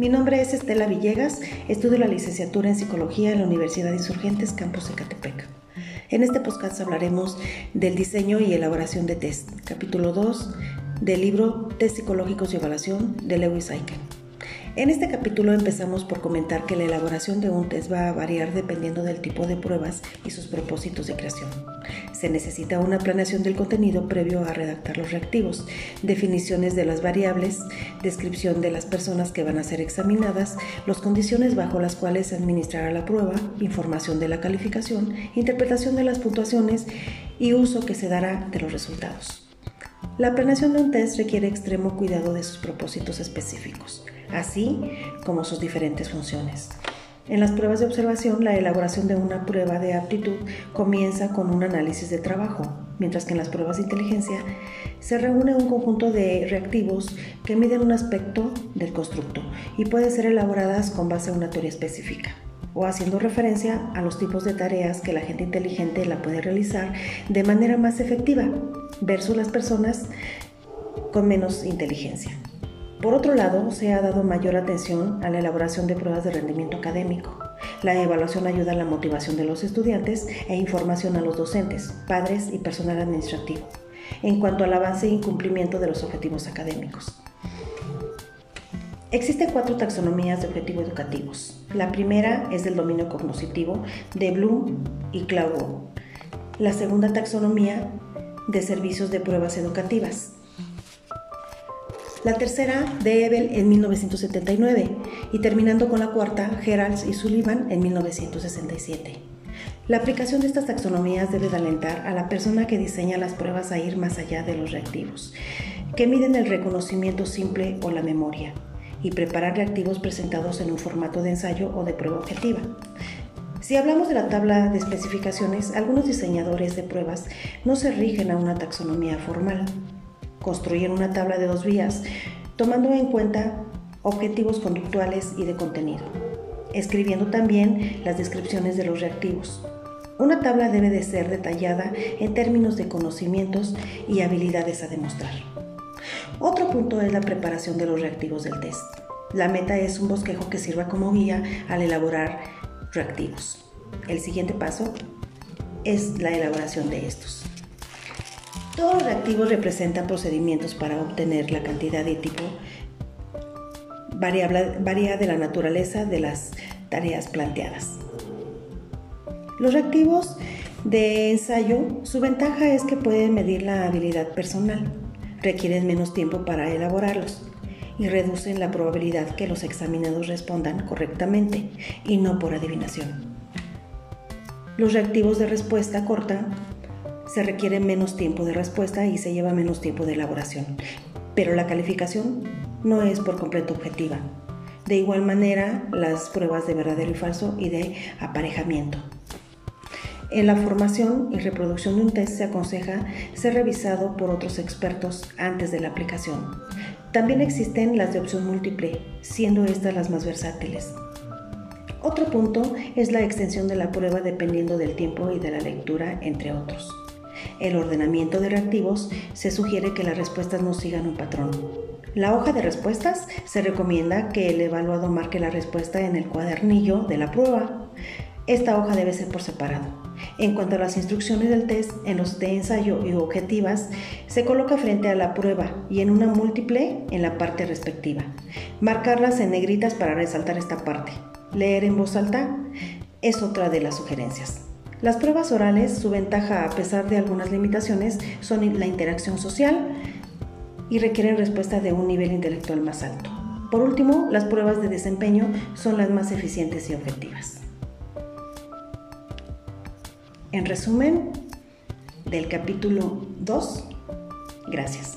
Mi nombre es Estela Villegas, estudio la licenciatura en Psicología en la Universidad de Insurgentes, Campus Ecatepec. En este podcast hablaremos del diseño y elaboración de test, capítulo 2 del libro Test psicológicos y evaluación de Lewis Aiken. En este capítulo empezamos por comentar que la elaboración de un test va a variar dependiendo del tipo de pruebas y sus propósitos de creación. Se necesita una planeación del contenido previo a redactar los reactivos, definiciones de las variables, descripción de las personas que van a ser examinadas, las condiciones bajo las cuales se administrará la prueba, información de la calificación, interpretación de las puntuaciones y uso que se dará de los resultados. La planeación de un test requiere extremo cuidado de sus propósitos específicos así como sus diferentes funciones. En las pruebas de observación, la elaboración de una prueba de aptitud comienza con un análisis de trabajo, mientras que en las pruebas de inteligencia se reúne un conjunto de reactivos que miden un aspecto del constructo y pueden ser elaboradas con base a una teoría específica o haciendo referencia a los tipos de tareas que la gente inteligente la puede realizar de manera más efectiva versus las personas con menos inteligencia. Por otro lado, se ha dado mayor atención a la elaboración de pruebas de rendimiento académico. La evaluación ayuda a la motivación de los estudiantes e información a los docentes, padres y personal administrativo en cuanto al avance e incumplimiento de los objetivos académicos. Existen cuatro taxonomías de objetivos educativos. La primera es del dominio cognoscitivo de Bloom y Claudio. La segunda taxonomía de servicios de pruebas educativas la tercera de Ebel en 1979 y terminando con la cuarta, Geralds y Sullivan en 1967. La aplicación de estas taxonomías debe de alentar a la persona que diseña las pruebas a ir más allá de los reactivos, que miden el reconocimiento simple o la memoria, y preparar reactivos presentados en un formato de ensayo o de prueba objetiva. Si hablamos de la tabla de especificaciones, algunos diseñadores de pruebas no se rigen a una taxonomía formal, construyen una tabla de dos vías, tomando en cuenta objetivos conductuales y de contenido, escribiendo también las descripciones de los reactivos. Una tabla debe de ser detallada en términos de conocimientos y habilidades a demostrar. Otro punto es la preparación de los reactivos del test. La meta es un bosquejo que sirva como guía al elaborar reactivos. El siguiente paso es la elaboración de estos. Todos los reactivos representan procedimientos para obtener la cantidad de tipo varía de la naturaleza de las tareas planteadas. Los reactivos de ensayo, su ventaja es que pueden medir la habilidad personal, requieren menos tiempo para elaborarlos y reducen la probabilidad que los examinados respondan correctamente y no por adivinación. Los reactivos de respuesta corta se requiere menos tiempo de respuesta y se lleva menos tiempo de elaboración. Pero la calificación no es por completo objetiva. De igual manera, las pruebas de verdadero y falso y de aparejamiento. En la formación y reproducción de un test se aconseja ser revisado por otros expertos antes de la aplicación. También existen las de opción múltiple, siendo estas las más versátiles. Otro punto es la extensión de la prueba dependiendo del tiempo y de la lectura, entre otros el ordenamiento de reactivos, se sugiere que las respuestas no sigan un patrón. La hoja de respuestas se recomienda que el evaluado marque la respuesta en el cuadernillo de la prueba. Esta hoja debe ser por separado. En cuanto a las instrucciones del test, en los de ensayo y objetivas, se coloca frente a la prueba y en una múltiple en la parte respectiva. Marcarlas en negritas para resaltar esta parte. Leer en voz alta es otra de las sugerencias. Las pruebas orales, su ventaja a pesar de algunas limitaciones, son la interacción social y requieren respuesta de un nivel intelectual más alto. Por último, las pruebas de desempeño son las más eficientes y objetivas. En resumen, del capítulo 2, gracias.